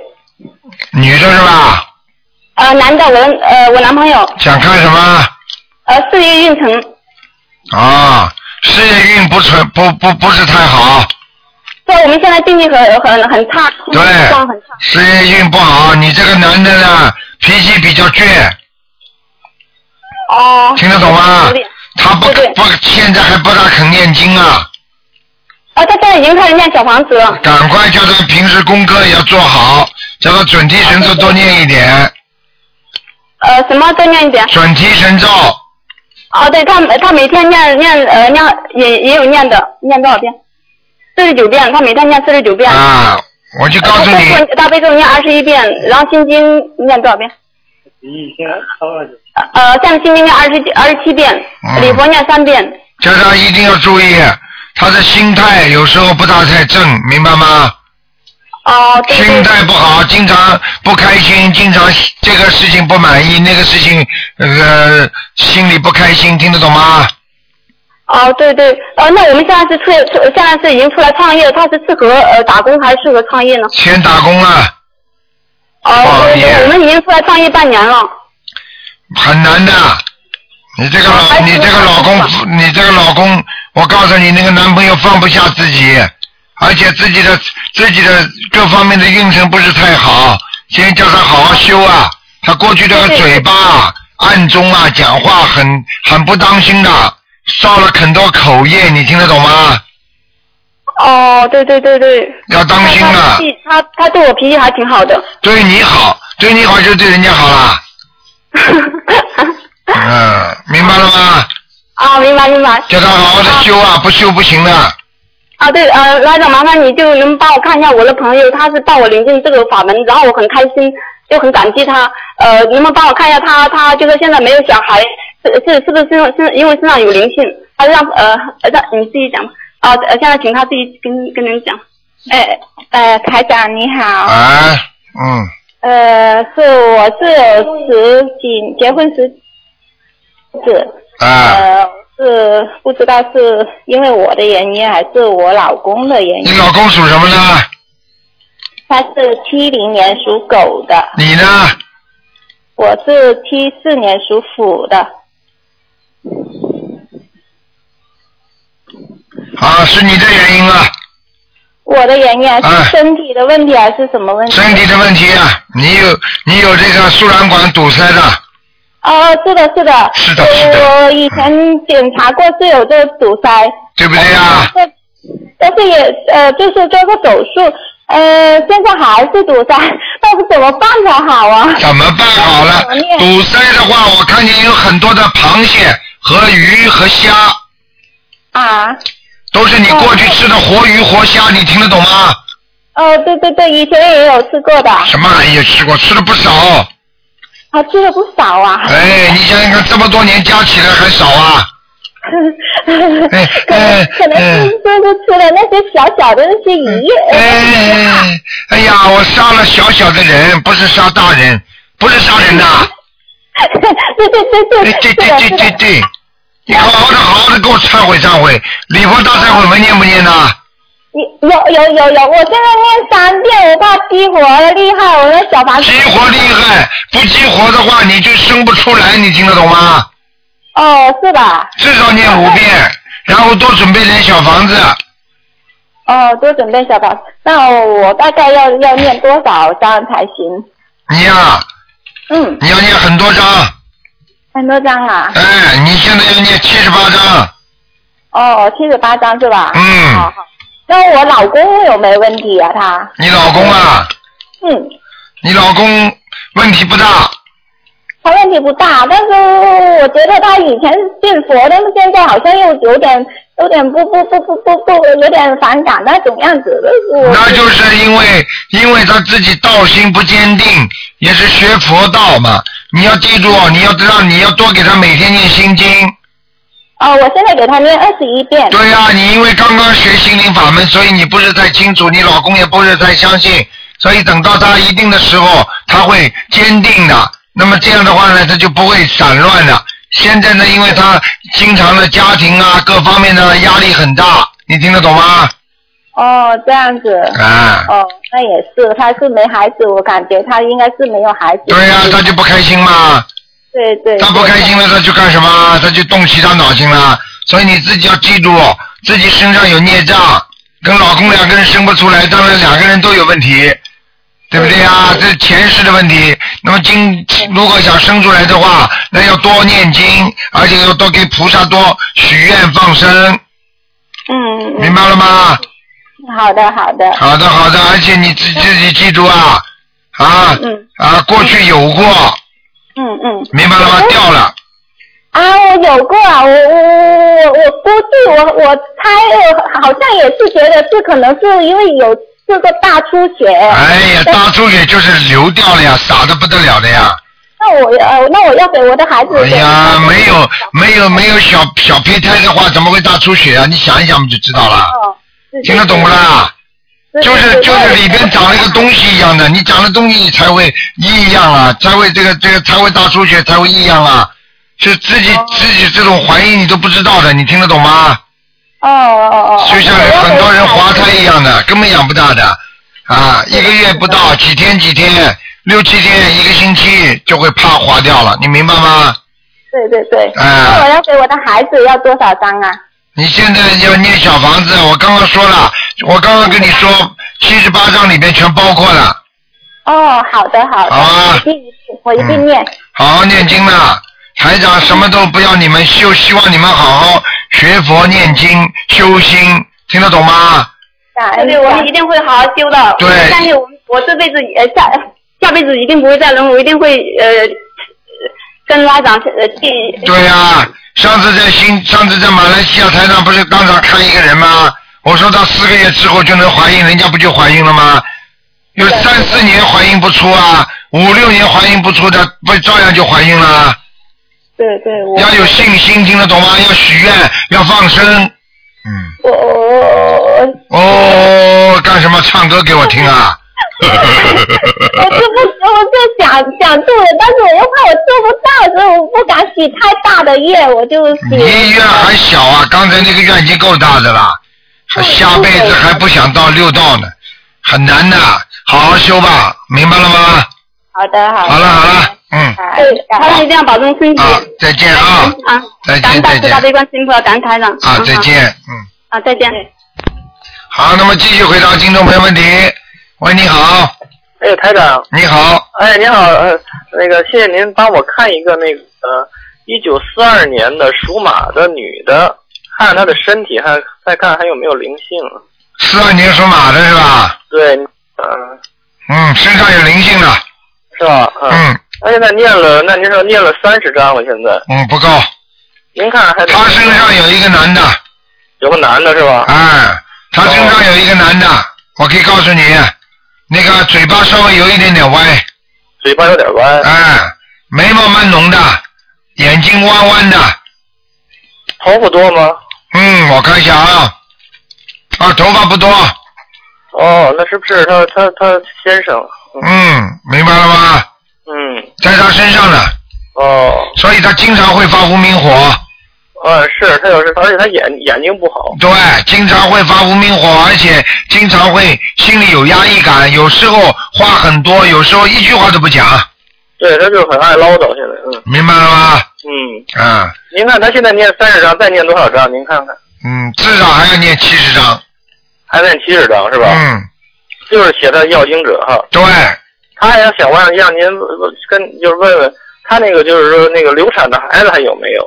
女的是吧？呃，男的，我呃，我男朋友。想看什么？呃，事业运程。啊，事业运不成不不不是太好。对，我们现在经济很很很差，对状很差。事业运不好，你这个男的呢，脾气比较倔。哦。听得懂吗？他不不现在还不大肯念经啊。啊，他现在已经开始念小房子了。赶快叫他平时功课也要做好，叫他准提神咒多念一点。呃，什么多念一点？准提神咒。哦，对他他每天念念呃念也也有念的，念多少遍？四十九遍，他每天念四十九遍。啊，我就告诉你。大悲咒念二十一遍，然后心经念多少遍？呃，现在心经念二十二十七遍，礼佛念三遍。家长一定要注意，他的心态有时候不大太正，明白吗？哦，对心态不好，经常不开心，经常这个事情不满意，那个事情呃心里不开心，听得懂吗？哦，对对，呃，那我们现在是出出，现在是已经出来创业，他是适合呃打工还是适合创业呢？先打工了。哦，对对，我们已经出来创业半年了。很难的，你这个老，你这个老公，你这个老公，我告诉你，那个男朋友放不下自己，而且自己的自己的各方面的运程不是太好，先叫他好好修啊。他过去这个嘴巴暗中啊讲话很很不当心的，烧了很多口业，你听得懂吗？哦，对对对对。要当心啊！他他对我脾气还挺好的。对你好，对你好就对人家好了。嗯，明白了吗？啊，明白明白。叫他好好的修啊，不修不行的。啊，对，呃，来长，麻烦你就能帮我看一下我的朋友，他是帮我领进这个法门，然后我很开心，就很感激他。呃，能不能帮我看一下他？他就是现在没有小孩，是是是不是身上身因为身上有灵性？还是让呃让你自己讲吧。啊，呃，现在请他自己跟跟您讲。哎呃，台长你好。啊，嗯。呃，是我是十几结婚十是。啊。呃，是不知道是因为我的原因还是我老公的原因。你老公属什么呢？他是七零年属狗的。你呢？我是七四年属虎的。啊，是你的原因啊。我的原因哎是身体的问题还是什么问题？身体的问题啊，你有你有这个输卵管堵塞的，哦，是的，是的。是的是的我以前检查过是有这个堵塞。对不对啊？但但是也呃，就是做个手术，呃，现在还是堵塞，(laughs) 但是怎么办才好啊？怎么办好了？堵塞的话，我看见有很多的螃蟹和鱼和虾，啊，都是你过去吃的活鱼活虾，你听得懂吗？哦，对对对，以前也有吃过的，什么玩意吃过，吃了不少。啊，吃了不少啊。哎，你想想看，这么多年加起来还少啊？(laughs) 可能可能是就是吃了那些小小的那些鱼。哎，哎呀，我杀了小小的人，不是杀大人，不是杀人呐。对对对对，对对对对对，你好好的好好的给我忏悔忏悔，礼佛大忏悔文念不念呐？有有有有，我现在念三遍，我怕激活厉害，我的小房子。激活厉害，不激活的话你就生不出来，你听得懂吗？哦，是的。至少念五遍，然后多准备点小房子。哦，多准备小房子，那我大概要要念多少张才行？你呀、嗯，你要念很多张，很多张啊。哎，你现在要念七十八张，哦，七十八张是吧？嗯好好。那我老公有没有问题啊？他？你老公啊，嗯，你老公问题不大，他问题不大，但是我觉得他以前信佛，但是现在好像又有点有点不不不不不不有点反感那种样子的。那就是因为因为他自己道心不坚定，也是学佛道嘛。你要记住，你要让你要多给他每天念心经。哦，我现在给他念二十一遍。对呀、你因为刚刚学心灵法门，所以你不是太清楚，你老公也不是太相信，所以等到他一定的时候，他会坚定的。那么这样的话呢，他就不会散乱了。现在呢，因为他经常的家庭啊各方面的压力很大，你听得懂吗？哦，这样子。啊。哦，那也是，他是没孩子，我感觉他应该是没有孩子。对呀、他就不开心嘛。对对。他不开心了，他就干什么？他就动其他脑筋了。所以你自己要记住，自己身上有孽障，跟老公两个人生不出来，当然两个人都有问题，对不对呀？这是前世的问题。那么今如果想生出来的话，那要多念经，而且要多给菩萨多许愿放生，嗯。明白了吗？好的好的。好的好的，而且你自自己记住啊啊嗯啊，过去有过，嗯嗯。明白了吗？掉了。啊，我有过啊，我我我我估计我我猜我好像也是觉得是可能是因为有这个大出血。哎呀，大出血就是流掉了呀，傻的不得了的呀。那我呃那我要给我的孩子。哎呀，没有没有没有小小胚胎的话，怎么会大出血啊？你想一想不就知道了？哦。听得懂不啦？就是就是里边长了一个东西一样的，你长了东西你才会异样啊，才会这个这个才会大出血，才会异样啊。是自己自己这种怀疑你都不知道的，你听得懂吗？哦哦哦。就像很多人滑胎一样的，根本养不大的啊，一个月不到，几天几天，六七天，一个星期就会啪滑掉了，你明白吗？对对对。啊那我要给我的孩子要多少张啊？你现在要念小房子，我刚刚说了，我刚刚跟你说，七十八章里面全包括了，哦，好的好的。好啊我一定我一定念。好好念经了。台长什么都不要你们，就希望你们好好学佛念经修心，听得懂吗？对对，我们一定会好好修的。对我相信我们，我这辈子呃下下辈子一定不会再轮，我一定会呃跟拉长呃去。对呀、上次在新，上次在马来西亚台上不是当场看一个人吗？我说到四个月之后就能怀孕，人家不就怀孕了吗？有三四年怀孕不出啊，五六年怀孕不出的，不照样就怀孕了？对对，我要有信心，听得懂吗？要许愿，要放生。我我我哦，干什么？唱歌给我听啊！(laughs) 我是不我就想想做的，但是我又怕我做不到，所以我不敢许太大的愿，我就许。你愿还小啊，刚才那个愿已经够大的了，还下辈子还不想到六道呢，很难的，好好修吧，明白了吗？好的好的。好了好了，嗯，对，台长一定要保重身体。再见啊，啊，再见再见大悲观感恩台长。啊，再见，嗯。啊，再见。好，那么继续回答听众朋友问题。喂，你好，哎，台长。你好，哎，你好，呃，那个谢谢您帮我看一个那个呃，一九四二年的属马的女的，看看她的身体，还再看还有没有灵性。四二年属马的是吧？对，嗯、嗯，身上有灵性的，是吧？嗯。嗯他现在念了，那您说念了三十张了，现在。嗯，不够。您看还得他身上有一个男的，有个男的是吧？哎，他身上有一个男的，我可以告诉你，那个嘴巴稍微有一点点歪，嘴巴有点歪。哎，眉毛蛮浓的，眼睛弯弯的。头发多吗？嗯，我看一下啊，啊，头发不多。哦，那是不是他他他先生？嗯，明白了吗？嗯。在他身上呢。哦。所以他经常会发无名火。啊，是他有时，而且他眼眼睛不好。对，经常会发无名火，而且经常会心里有压抑感，有时候话很多，有时候一句话都不讲，对他就是很爱唠叨，现在嗯明白了吗？嗯。啊，您看他现在念三十章，再念多少章？您看看，嗯，至少还要念七十章。还念七十章是吧？嗯。就是写的要经者哈。对。他也想问让您跟就是问问他那个就是说那个流产的孩子还有没有？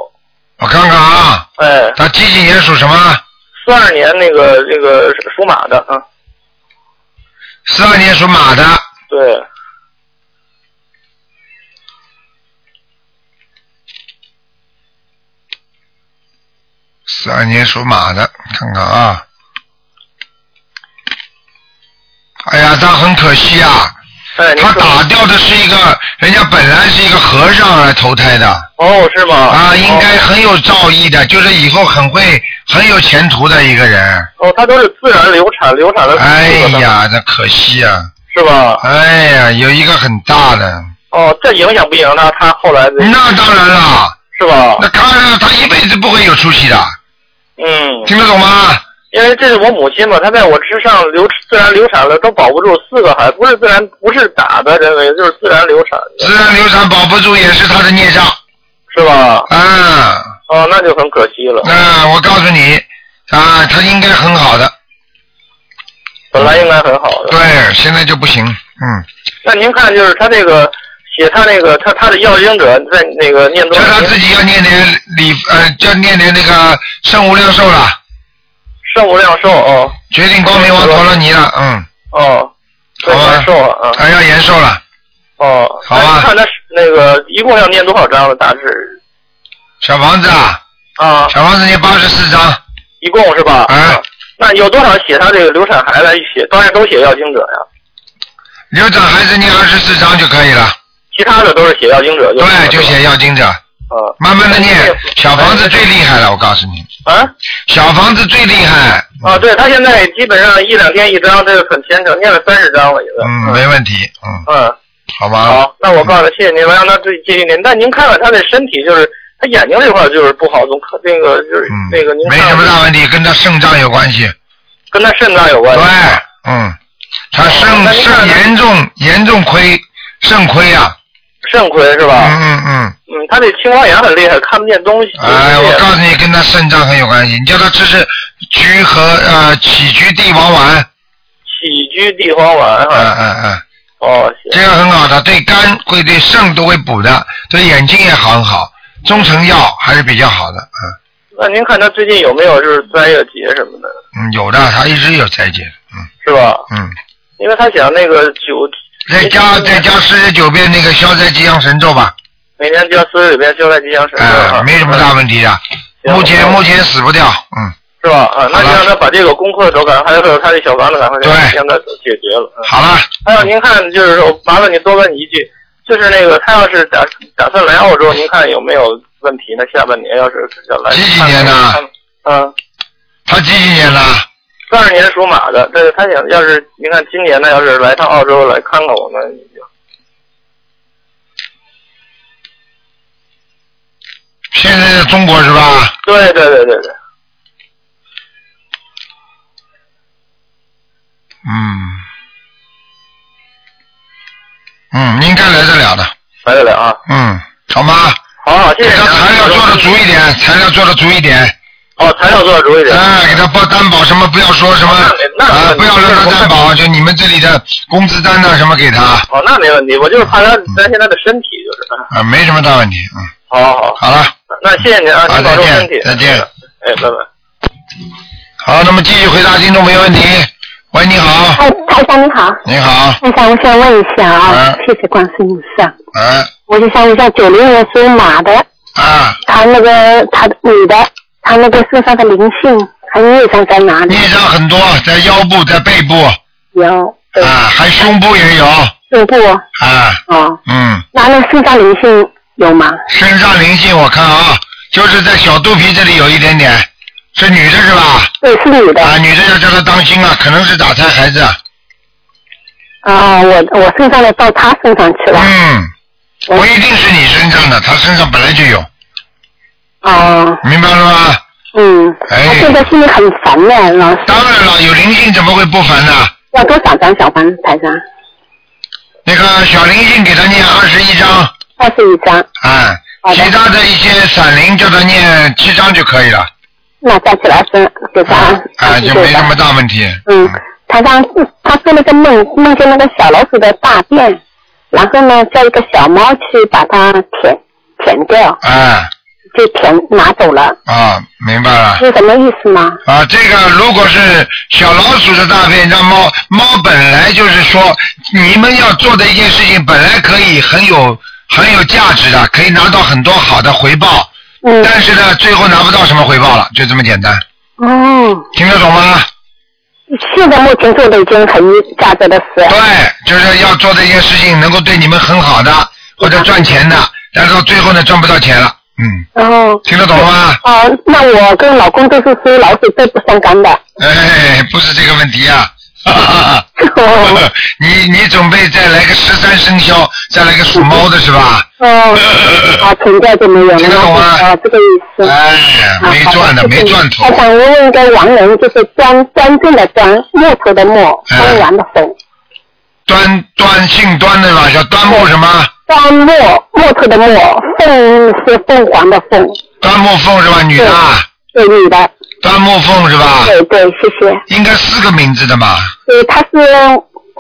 我看看啊。哎。他几几年属什么？四二年那个那个属马的啊。四二年属马的。对。四二年属马的，看看啊。哎呀，他很可惜啊。他打掉的是一个，人家本来是一个和尚来投胎的。哦，是吗？啊，应该很有造诣的，就是以后很会、很有前途的一个人。哦，他都是自然流产，流产的。哎呀，那可惜啊。是吧？哎呀，有一个很大的。哦，这影响不影响他？他后来的那当然了。是吧？那当然，他一辈子不会有出息的。嗯。听得懂吗？因为这是我母亲嘛，她在我之上流自然流产了，都保不住四个孩子，不是自然，不是打的，认为就是自然流产。自然流产保不住也是她的孽障。是吧？嗯。哦，那就很可惜了。那我告诉你，啊，她应该很好的。本来应该很好的。对，现在就不行，嗯。那您看，就是他这个写他那个他他的要经者在那个念多叫他自己要念点礼呃，叫念点那个圣无量寿了。圣无量寿哦。决定光明王陀罗尼了，嗯。哦。好吧。延寿啊。还要延寿了。哦。好啊那看他是那个一共要念多少章了？大致小房子啊。啊。小房子念八十四章。一共是吧？啊。那有多少写他这个流产孩子写？当然都写要经者呀。流产孩子念二十四章就可以了。其他的都是写要经者。对，就写要经者。啊。慢慢的念，小房子最厉害了，我告诉你。啊。小房子最厉害。啊，对他现在基本上一两天一张，这个很虔诚，念了三十张了，也嗯，没问题，嗯。嗯。好吧。好，那我告诉他，谢谢您，我让他自己继续念。但您看看他的身体，就是他眼睛这块就是不好，总看那个就是那个您嗯没什么大问题，跟他肾脏有关系。跟他肾脏有关系。对，嗯，他肾肾严重严重亏，肾亏啊。肾亏是吧？嗯嗯嗯。嗯，他这青光眼很厉害，看不见东西。哎，我告诉你，跟他肾脏很有关系。你叫他吃吃菊和呃杞菊地黄丸。杞菊地黄丸。嗯嗯嗯。哦，这个很好的，对肝会对肾都会补的，对眼睛也很好，中成药还是比较好的，嗯那您看他最近有没有就是斋月节什么的，嗯，有的，他一直有斋戒，是吧？嗯，因为他想那个九，再加再加四十九遍那个消灾吉祥神咒吧，每天加四十九遍消灾吉祥神咒。没什么大问题的，目前目前死不掉，嗯，是吧？啊，那就让他把这个功课都赶快，还有他的小房子赶快对让他解决了。嗯好了。还有您看，就是说麻烦你多问你一句，就是那个他要是打打算来澳洲，您看有没有问题呢？下半年要是要来，几几年的？嗯，他几几年的？四二年属马的，这个他想要是您看今年呢，要是来趟澳洲来看看我们，现在在中国是吧？对对对对对，嗯，嗯，应该来得了的。来得了啊。嗯，好吗？好好，谢谢。给他材料做的足一点，材料做的足一点。哦，材料做的足一点。哎，给他报担保什么，不要说什么啊，不要让他担保，就你们这里的工资单呐什么给他哦，那没问题，我就是怕他担心他的身体，就是。啊，没什么大问题，嗯。好好好。好了，那谢谢您啊，好您保重再见身体。再见。哎，拜拜。好，那么继续回答听众朋友问题。喂，你好，哎，台长你好。你好，台长，我想问一下啊，谢谢观世音菩萨。哎，我就想问一下，九零年属马的，啊，他那个他女的，她那个身上的灵性还有孽障在哪里？孽障很多，在腰部，在背部，有啊，还胸部也有，胸部啊，哦，嗯，那那身上灵性有吗？身上灵性我看啊，就是在小肚皮这里有一点点，是女的是吧？对，是女的。啊，女的要叫她当心啊，可能是打胎孩子。啊，我我身上的到她身上去了。嗯，不一定是你身上的，她身上本来就有，哦，明白了吗？嗯，哎他现在心里很烦呢，老师。当然了，有灵性怎么会不烦呢？要多少张小房子台上？那个小灵性给他念二十一张，二十一张。哎，其他的一些散灵叫他念七张就可以了，那加起来是给他啊，就没什么大问题。嗯，他当他做了个梦，梦见那个小老鼠的大便，然后呢叫一个小猫去把它舔舔掉，啊就舔拿走了，啊，明白了。是什么意思吗？啊，这个如果是小老鼠的大便，让猫猫本来就是说，你们要做的一件事情，本来可以很有很有价值的，可以拿到很多好的回报。嗯。但是呢，最后拿不到什么回报了，就这么简单。哦，听得懂吗？现在目前做的已经很有价值的事。对，就是要做的一件事情，能够对你们很好的或者赚钱的，但是到最后呢，赚不到钱了。嗯，哦。听得懂了吗？哦，那我跟老公都是属于老鼠，都不相干的。哎，不是这个问题啊。哈哈哈你你准备再来个十三生肖，再来个属猫的是吧？哦，(laughs) 啊，存在就没有了。听得懂吗？啊，这个意思。哎，没赚的，没赚头。我想问一个王人，就是端端正的端，木头的木，哎端完的风。端端姓端的吧，叫端木什么？端木木头的木，凤是凤凰的凤。端木凤是吧？女的啊。对，女的。端木凤是吧？对对，谢谢。应该四个名字的嘛。对，他是，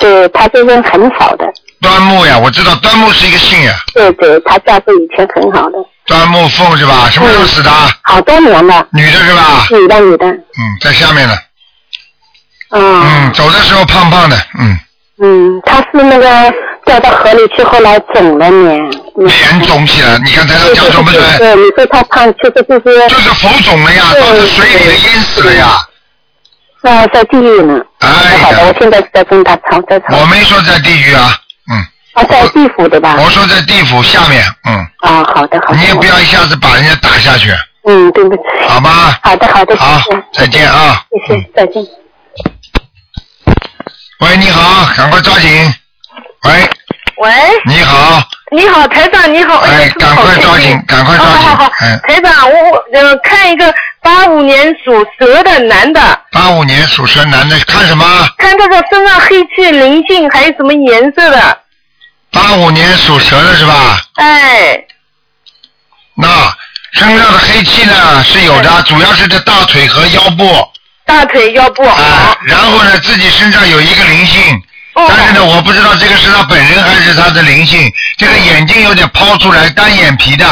对，他这人很好的。端木呀，我知道端木是一个姓呀。对对，他家世以前很好的，端木凤是吧？什么时候死的？好多年了。女的是吧？女的女的。嗯，在下面呢。嗯。嗯，走的时候胖胖的，嗯，嗯，他是那个掉到河里去，后来肿了脸。脸肿起来，你看台上讲准不准？对，你说他胖，其实就是。就是浮肿了呀，到了水里了，淹死了呀。那，在地狱呢。哎好的，我现在是在跟他吵，在吵。我没说在地狱啊，嗯啊，在地府对吧？我说在地府下面，嗯。啊，好的好的。你也不要一下子把人家打下去，嗯，对不起。好吗？好的好的，好谢谢，再见啊。谢谢，再见。喂，你好，赶快抓紧。喂，喂，你好，你好，台长，你好。哎，赶快抓紧，赶快抓紧好好好，哎，台长，我我呃看一个八五年属蛇的男的，八五年属蛇男的，看什么？看这个身上黑气灵性还有什么颜色的？八五年属蛇的是吧？哎，那身上的黑气呢是有的，主要是这大腿和腰部。大腿腰部。啊，然后呢，自己身上有一个灵性，但是呢，我不知道这个是他本人还是他的灵性。这个眼睛有点抛出来，单眼皮的，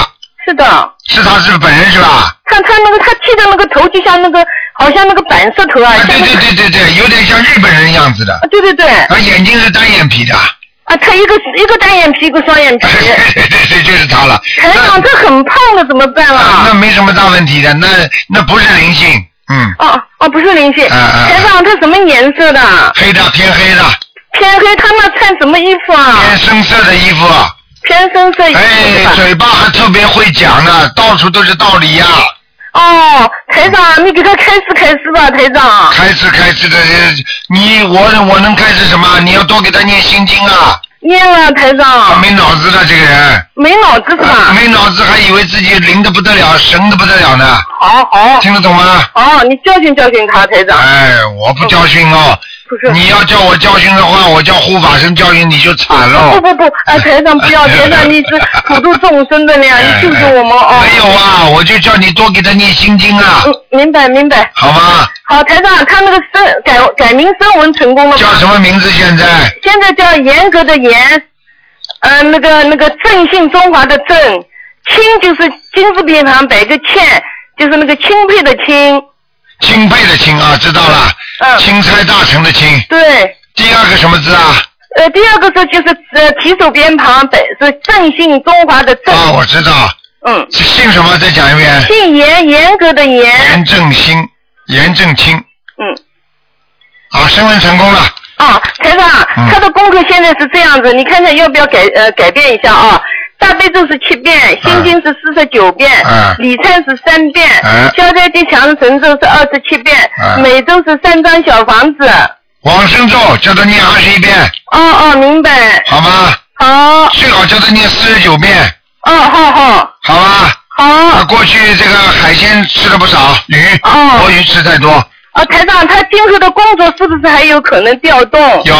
是的。是他是本人是吧？看他那个他剃的那个头就像那个好像那个板色头啊，对对对对对，有点像日本人样子的。对对对。他，眼睛是单眼皮的。啊，他一个一个单眼皮，一个双眼皮。(laughs) 对对对，就是他了。台长，这很胖的怎么办啊，啊？那没什么大问题的，那那不是灵性，嗯，哦哦，不是灵性。啊啊台长，他什么颜色的？黑的偏黑的，偏黑，他那穿什么衣服啊？偏深色的衣服。偏深色衣服哎，嘴巴还特别会讲呢，到处都是道理呀、哦，台长，你给他开示开示吧，台长。开示开始的，你我我能开始什么？你要多给他念心经啊！念了，台长。没脑子的这个人。没脑子是吧？没脑子还以为自己灵的不得了，神的不得了呢。好好。听得懂吗？哦，你教训教训他，台长。哎，我不教训哦。不是。你要叫我教训的话，我叫护法神教训你就惨了。不不不，啊，台长不要，台长你是 (laughs) 普度众生的呀，你救救我们哦。没有啊，我就叫你多给他念心经啊。嗯，明白明白。好吗？好，台长，他那个声改改名声纹成功了吗？叫什么名字？现在？现在叫严格的严，呃，那个那个正信中华的正，清就是金字边旁摆个欠，就是那个钦佩的钦。钦佩的钦啊，知道了。嗯。钦差大臣的钦。对。第二个什么字啊？呃，第二个字就是呃提手边旁摆是正信中华的正。啊，我知道。嗯。是姓什么？再讲一遍。姓严，严格的严。严正兴，严正清。嗯。好，升温成功了。啊，台长，嗯他的功课现在是这样子，你看看要不要改呃改变一下啊？大悲咒是七遍，心经是四十九遍，嗯礼忏是三遍，嗯消灾吉祥神咒是二十七遍，嗯每周是三张小房子。往生咒叫他念二十一遍，哦哦，明白。好吗？好。最好叫他念四十九遍，哦，好好。好吧？好。他过去这个海鲜吃了不少，鱼，哦活鱼吃太多，哦，台长，他今后的工作是不是还有可能调动？有。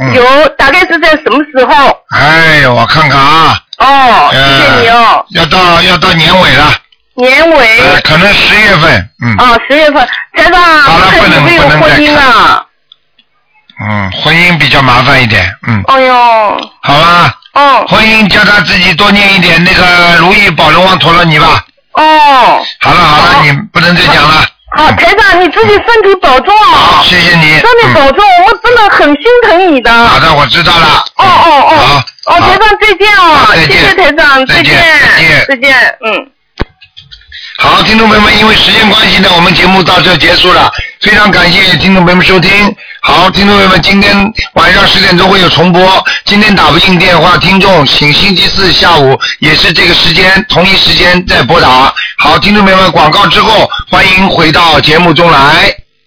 嗯有，大概是在什么时候？哎呦，我看看啊。哦，谢谢你哦。要到要到年尾了，年尾。呃可能十月份，嗯哦，十月份，台长，看有没有婚姻了？嗯，婚姻比较麻烦一点，嗯，哎呦，好吧。哦。婚姻叫他自己多念一点那个如意宝轮王陀罗尼吧。哦。好了好了，你不能再讲了。好，台长，你自己身体保重啊！谢谢你。身体保重，我们真的很心疼你的。好的，我知道了。哦哦哦。哦，台长再见哦！谢谢台长，再见见，再见再见，嗯。好，听众朋友们，因为时间关系呢，我们节目到这结束了。非常感谢听众朋友们收听。好，听众朋友们，今天晚上十点钟会有重播。今天打不进电话，听众请星期四下午也是这个时间，同一时间再拨打。好，听众朋友们，广告之后，欢迎回到节目中来。